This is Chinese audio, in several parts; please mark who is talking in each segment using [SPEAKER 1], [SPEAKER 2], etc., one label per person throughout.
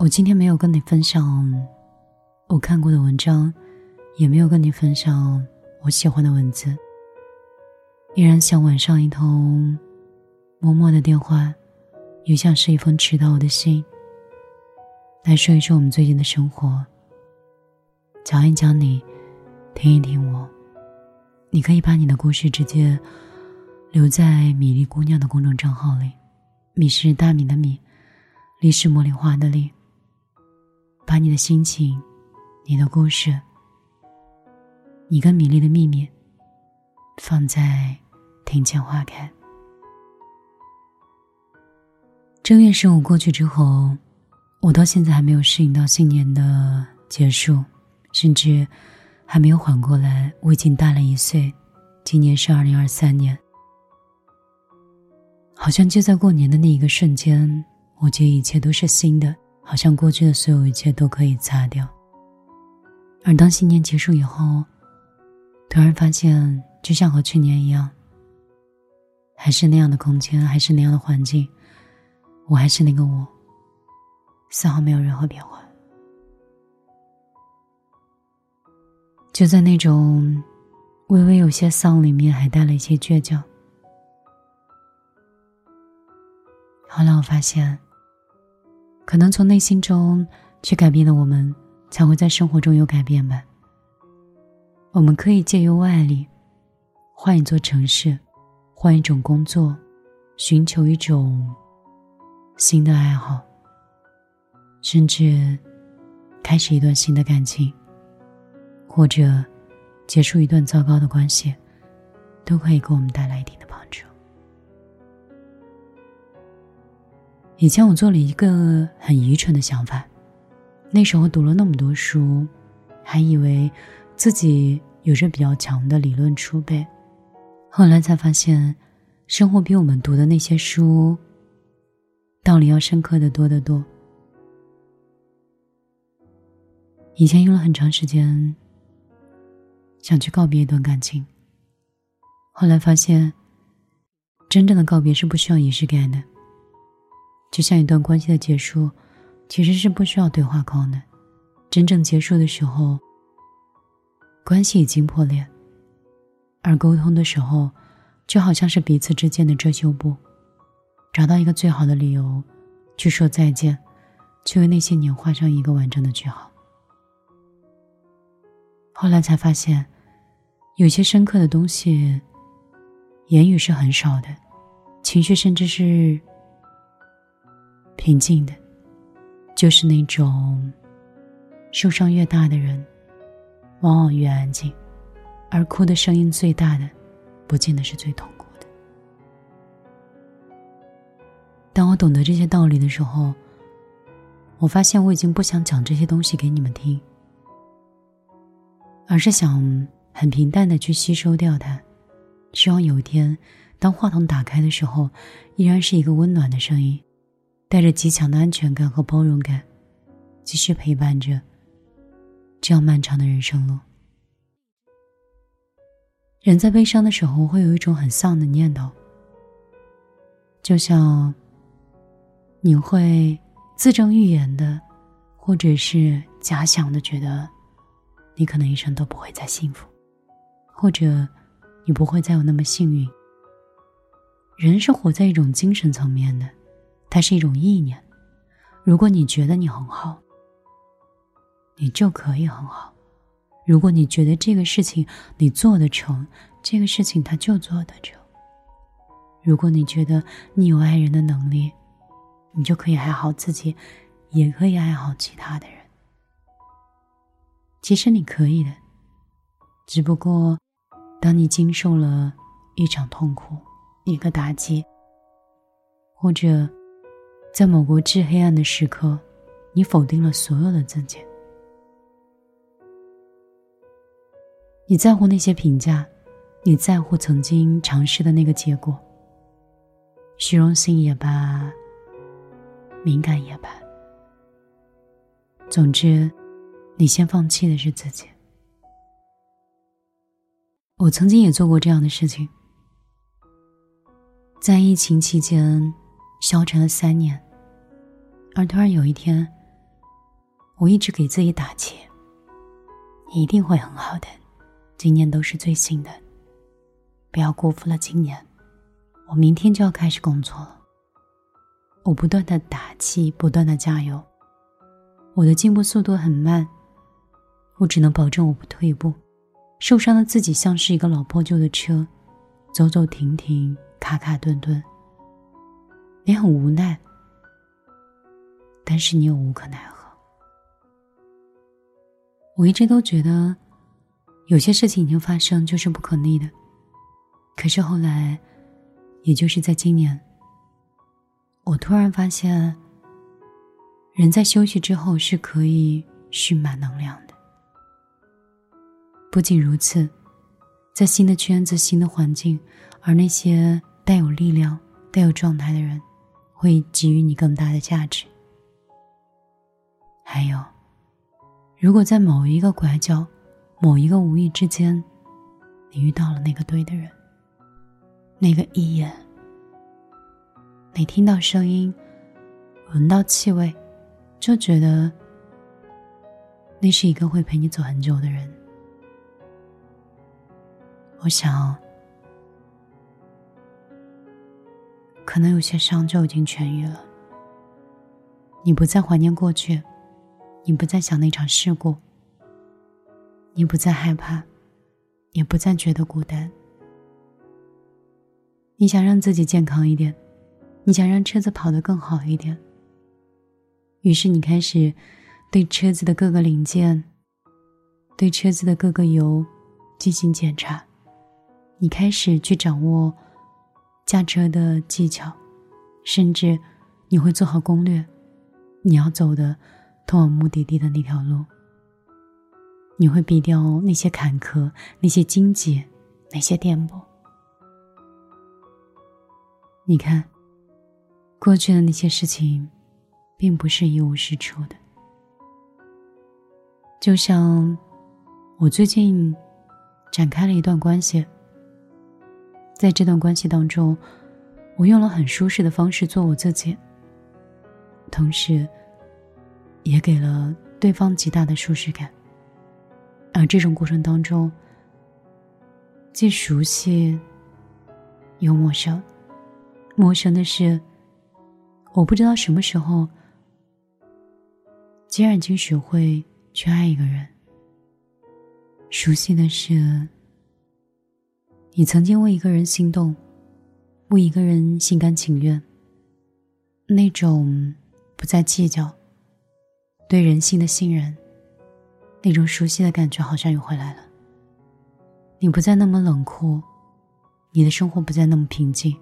[SPEAKER 1] 我今天没有跟你分享我看过的文章，也没有跟你分享我喜欢的文字，依然像晚上一通默默的电话，也像是一封迟到的信，来说一说我们最近的生活，讲一讲你，听一听我。你可以把你的故事直接留在米粒姑娘的公众账号里，米是大米的米，粒是茉莉花的粒。把你的心情、你的故事、你跟米粒的秘密，放在庭前花开。正月十五过去之后，我到现在还没有适应到新年的结束，甚至还没有缓过来。我已经大了一岁，今年是二零二三年，好像就在过年的那一个瞬间，我觉得一切都是新的。好像过去的所有一切都可以擦掉，而当新年结束以后，突然发现，就像和去年一样，还是那样的空间，还是那样的环境，我还是那个我，丝毫没有任何变化。就在那种微微有些丧里面，还带了一些倔强。后来我发现。可能从内心中去改变的我们，才会在生活中有改变吧。我们可以借由外力，换一座城市，换一种工作，寻求一种新的爱好，甚至开始一段新的感情，或者结束一段糟糕的关系，都可以给我们带来一定的。以前我做了一个很愚蠢的想法，那时候读了那么多书，还以为自己有着比较强的理论储备，后来才发现，生活比我们读的那些书道理要深刻的多得多。以前用了很长时间想去告别一段感情，后来发现，真正的告别是不需要仪式感的。就像一段关系的结束，其实是不需要对话框的。真正结束的时候，关系已经破裂，而沟通的时候，就好像是彼此之间的遮羞布，找到一个最好的理由，去说再见，去为那些年画上一个完整的句号。后来才发现，有些深刻的东西，言语是很少的，情绪甚至是。平静的，就是那种受伤越大的人，往往越安静，而哭的声音最大的，不见得是最痛苦的。当我懂得这些道理的时候，我发现我已经不想讲这些东西给你们听，而是想很平淡的去吸收掉它，希望有一天，当话筒打开的时候，依然是一个温暖的声音。带着极强的安全感和包容感，继续陪伴着这样漫长的人生路。人在悲伤的时候，会有一种很丧的念头，就像你会自证预言的，或者是假想的，觉得你可能一生都不会再幸福，或者你不会再有那么幸运。人是活在一种精神层面的。它是一种意念，如果你觉得你很好，你就可以很好；如果你觉得这个事情你做得成，这个事情它就做得成；如果你觉得你有爱人的能力，你就可以爱好自己，也可以爱好其他的人。其实你可以的，只不过当你经受了一场痛苦、一个打击，或者……在某个至黑暗的时刻，你否定了所有的自己。你在乎那些评价，你在乎曾经尝试的那个结果。虚荣心也罢，敏感也罢，总之，你先放弃的是自己。我曾经也做过这样的事情，在疫情期间。消沉了三年，而突然有一天，我一直给自己打气，你一定会很好的，今年都是最新的，不要辜负了今年。我明天就要开始工作了，我不断的打气，不断的加油。我的进步速度很慢，我只能保证我不退步。受伤的自己像是一个老破旧的车，走走停停，卡卡顿顿。你很无奈，但是你又无可奈何。我一直都觉得，有些事情已经发生就是不可逆的。可是后来，也就是在今年，我突然发现。人在休息之后是可以蓄满能量的。不仅如此，在新的圈子、新的环境，而那些带有力量、带有状态的人，会给予你更大的价值。还有，如果在某一个拐角、某一个无意之间，你遇到了那个对的人，那个一眼，你听到声音，闻到气味。就觉得那是一个会陪你走很久的人。我想，可能有些伤就已经痊愈了。你不再怀念过去，你不再想那场事故，你不再害怕，也不再觉得孤单。你想让自己健康一点，你想让车子跑得更好一点。于是你开始对车子的各个零件、对车子的各个油进行检查，你开始去掌握驾车的技巧，甚至你会做好攻略，你要走的通往目的地的那条路，你会避掉那些坎坷、那些荆棘、那些颠簸。你看，过去的那些事情。并不是一无是处的，就像我最近展开了一段关系，在这段关系当中，我用了很舒适的方式做我自己，同时也给了对方极大的舒适感。而这种过程当中，既熟悉又陌生。陌生的是，我不知道什么时候。既然已经学会去爱一个人，熟悉的是，你曾经为一个人心动，为一个人心甘情愿。那种不再计较，对人性的信任，那种熟悉的感觉好像又回来了。你不再那么冷酷，你的生活不再那么平静。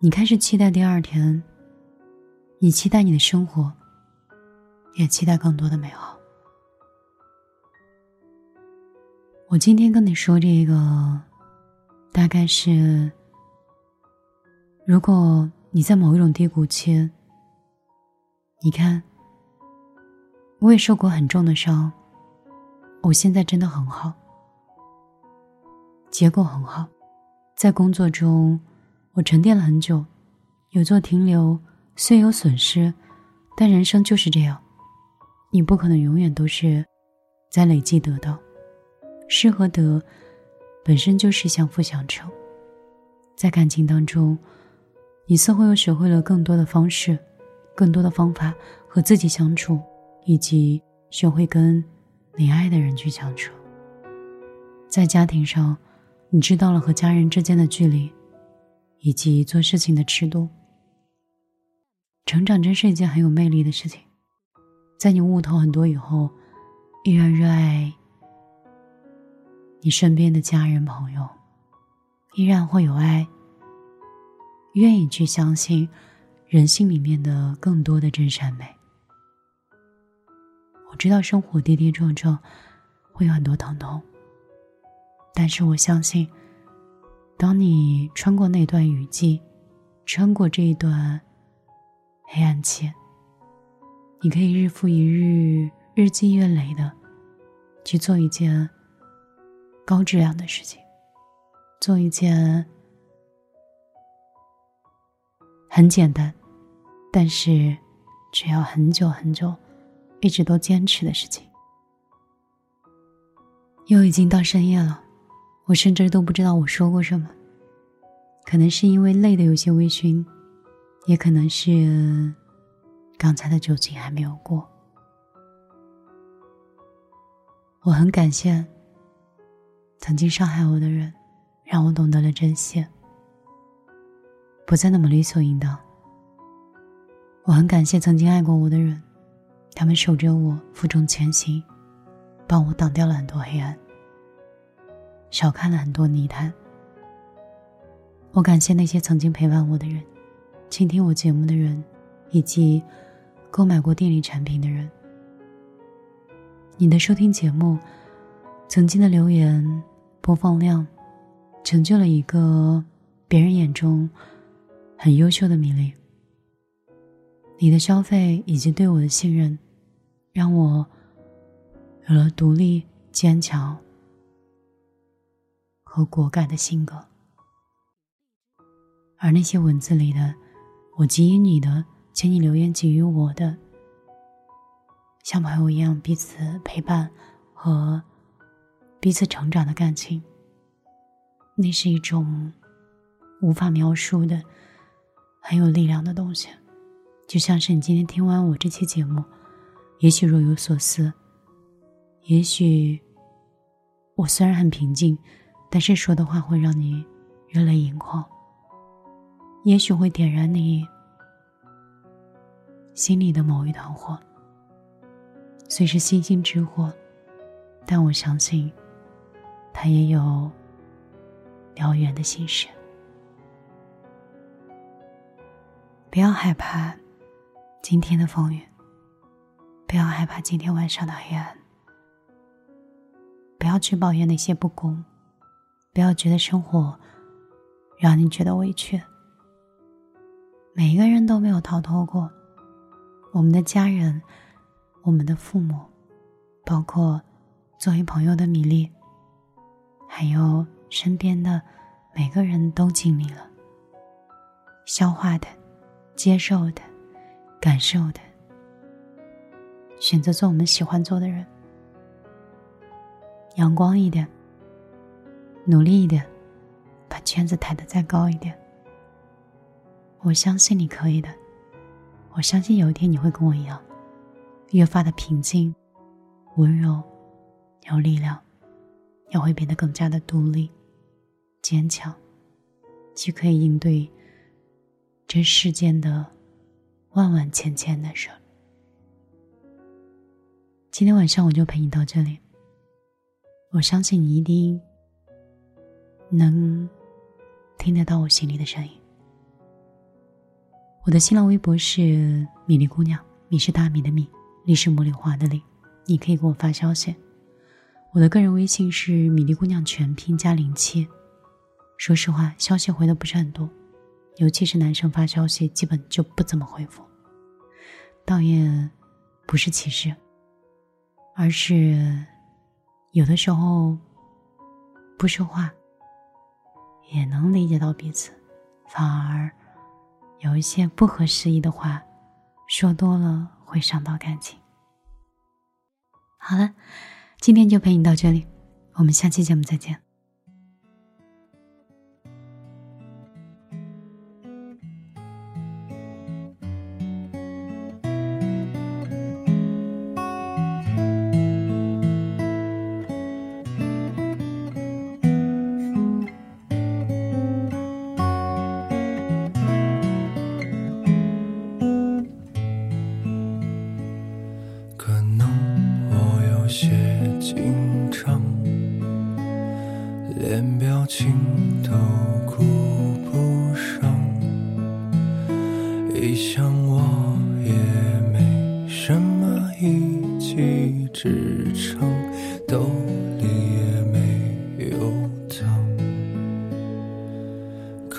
[SPEAKER 1] 你开始期待第二天，你期待你的生活。也期待更多的美好。我今天跟你说这个，大概是，如果你在某一种低谷期，你看，我也受过很重的伤，我现在真的很好，结果很好，在工作中我沉淀了很久，有做停留，虽有损失，但人生就是这样。你不可能永远都是在累积得到，失和得本身就是相辅相成。在感情当中，你似乎又学会了更多的方式、更多的方法和自己相处，以及学会跟你爱的人去相处。在家庭上，你知道了和家人之间的距离，以及做事情的尺度。成长真是一件很有魅力的事情。在你悟透很多以后，依然热爱你身边的家人朋友，依然会有爱，愿意去相信人性里面的更多的真善美。我知道生活跌跌撞撞，会有很多疼痛，但是我相信，当你穿过那段雨季，穿过这一段黑暗期。你可以日复一日、日积月累的去做一件高质量的事情，做一件很简单，但是却要很久很久、一直都坚持的事情。又已经到深夜了，我甚至都不知道我说过什么。可能是因为累的有些微醺，也可能是刚才的酒精还没有过。我很感谢曾经伤害我的人，让我懂得了珍惜，不再那么理所应当。我很感谢曾经爱过我的人，他们守着我，负重前行，帮我挡掉了很多黑暗，少看了很多泥潭。我感谢那些曾经陪伴我的人，倾听我节目的人，以及购买过电力产品的人。你的收听节目，曾经的留言播放量，成就了一个别人眼中很优秀的米粒。你的消费以及对我的信任，让我有了独立、坚强和果敢的性格。而那些文字里的我给予你的，请你留言给予我的，像朋友一样彼此陪伴和彼此成长的感情，那是一种无法描述的很有力量的东西。就像是你今天听完我这期节目，也许若有所思，也许我虽然很平静，但是说的话会让你热泪盈眶，也许会点燃你心里的某一团火。虽是星星之火，但我相信，他也有燎原的心事。不要害怕。今天的风雨，不要害怕今天晚上的黑暗。不要去抱怨那些不公，不要觉得生活让你觉得委屈。每一个人都没有逃脱过，我们的家人，我们的父母，包括作为朋友的米粒，还有身边的每个人都经历了。消化的，接受的。感受的，选择做我们喜欢做的人，阳光一点，努力一点，把圈子抬得再高一点。我相信你可以的，我相信有一天你会跟我一样，越发的平静、温柔、有力量，也会变得更加的独立、坚强，既可以应对这世间的。万万千千的事。今天晚上我就陪你到这里。我相信你一定能听得到我心里的声音。我的新浪微博是米粒姑娘，米是大米的米，粒是茉莉花的粒。你可以给我发消息。我的个人微信是米粒姑娘全拼加零七。说实话，消息回的不是很多。尤其是男生发消息，基本就不怎么回复。倒也不是歧视，而是有的时候不说话也能理解到彼此，反而有一些不合时宜的话说多了会伤到感情。好了，今天就陪你到这里，我们下期节目再见。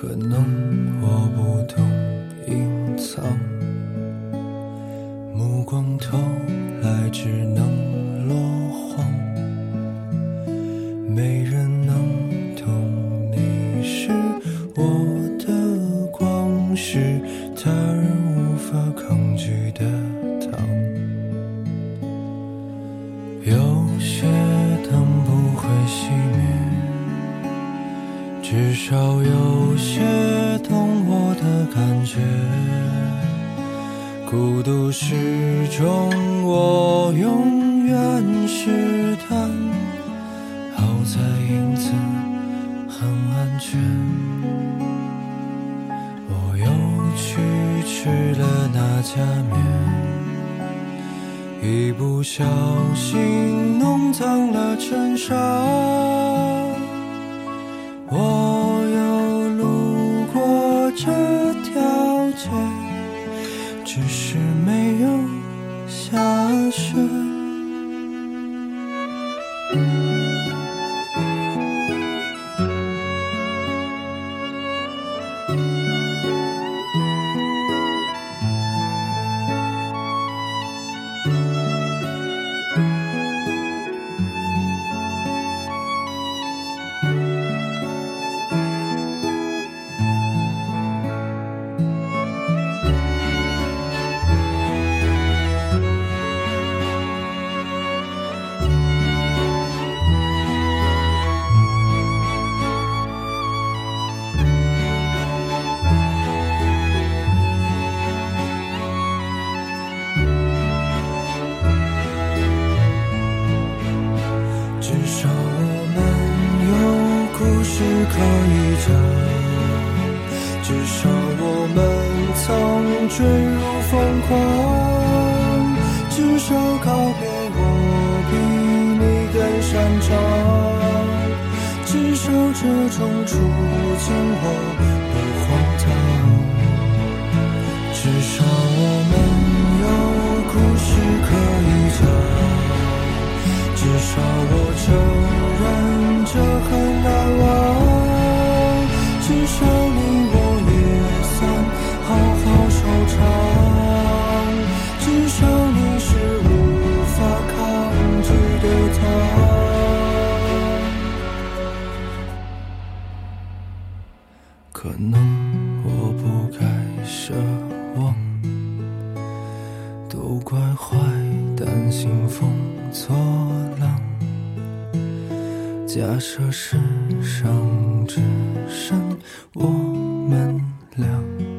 [SPEAKER 2] 可能我不懂隐藏。目光偷来只能觉。孤独始终，我永远是他。好在影子很安全。我又去吃了那家面，一不小心弄脏了衬衫。我下雪。坠入疯狂，至少告别我比你更擅长，至少这种处境我不荒唐，至少我们有故事可以讲，至少我承认这很难忘。望，都怪坏担心风作浪。假设世上只剩我们俩。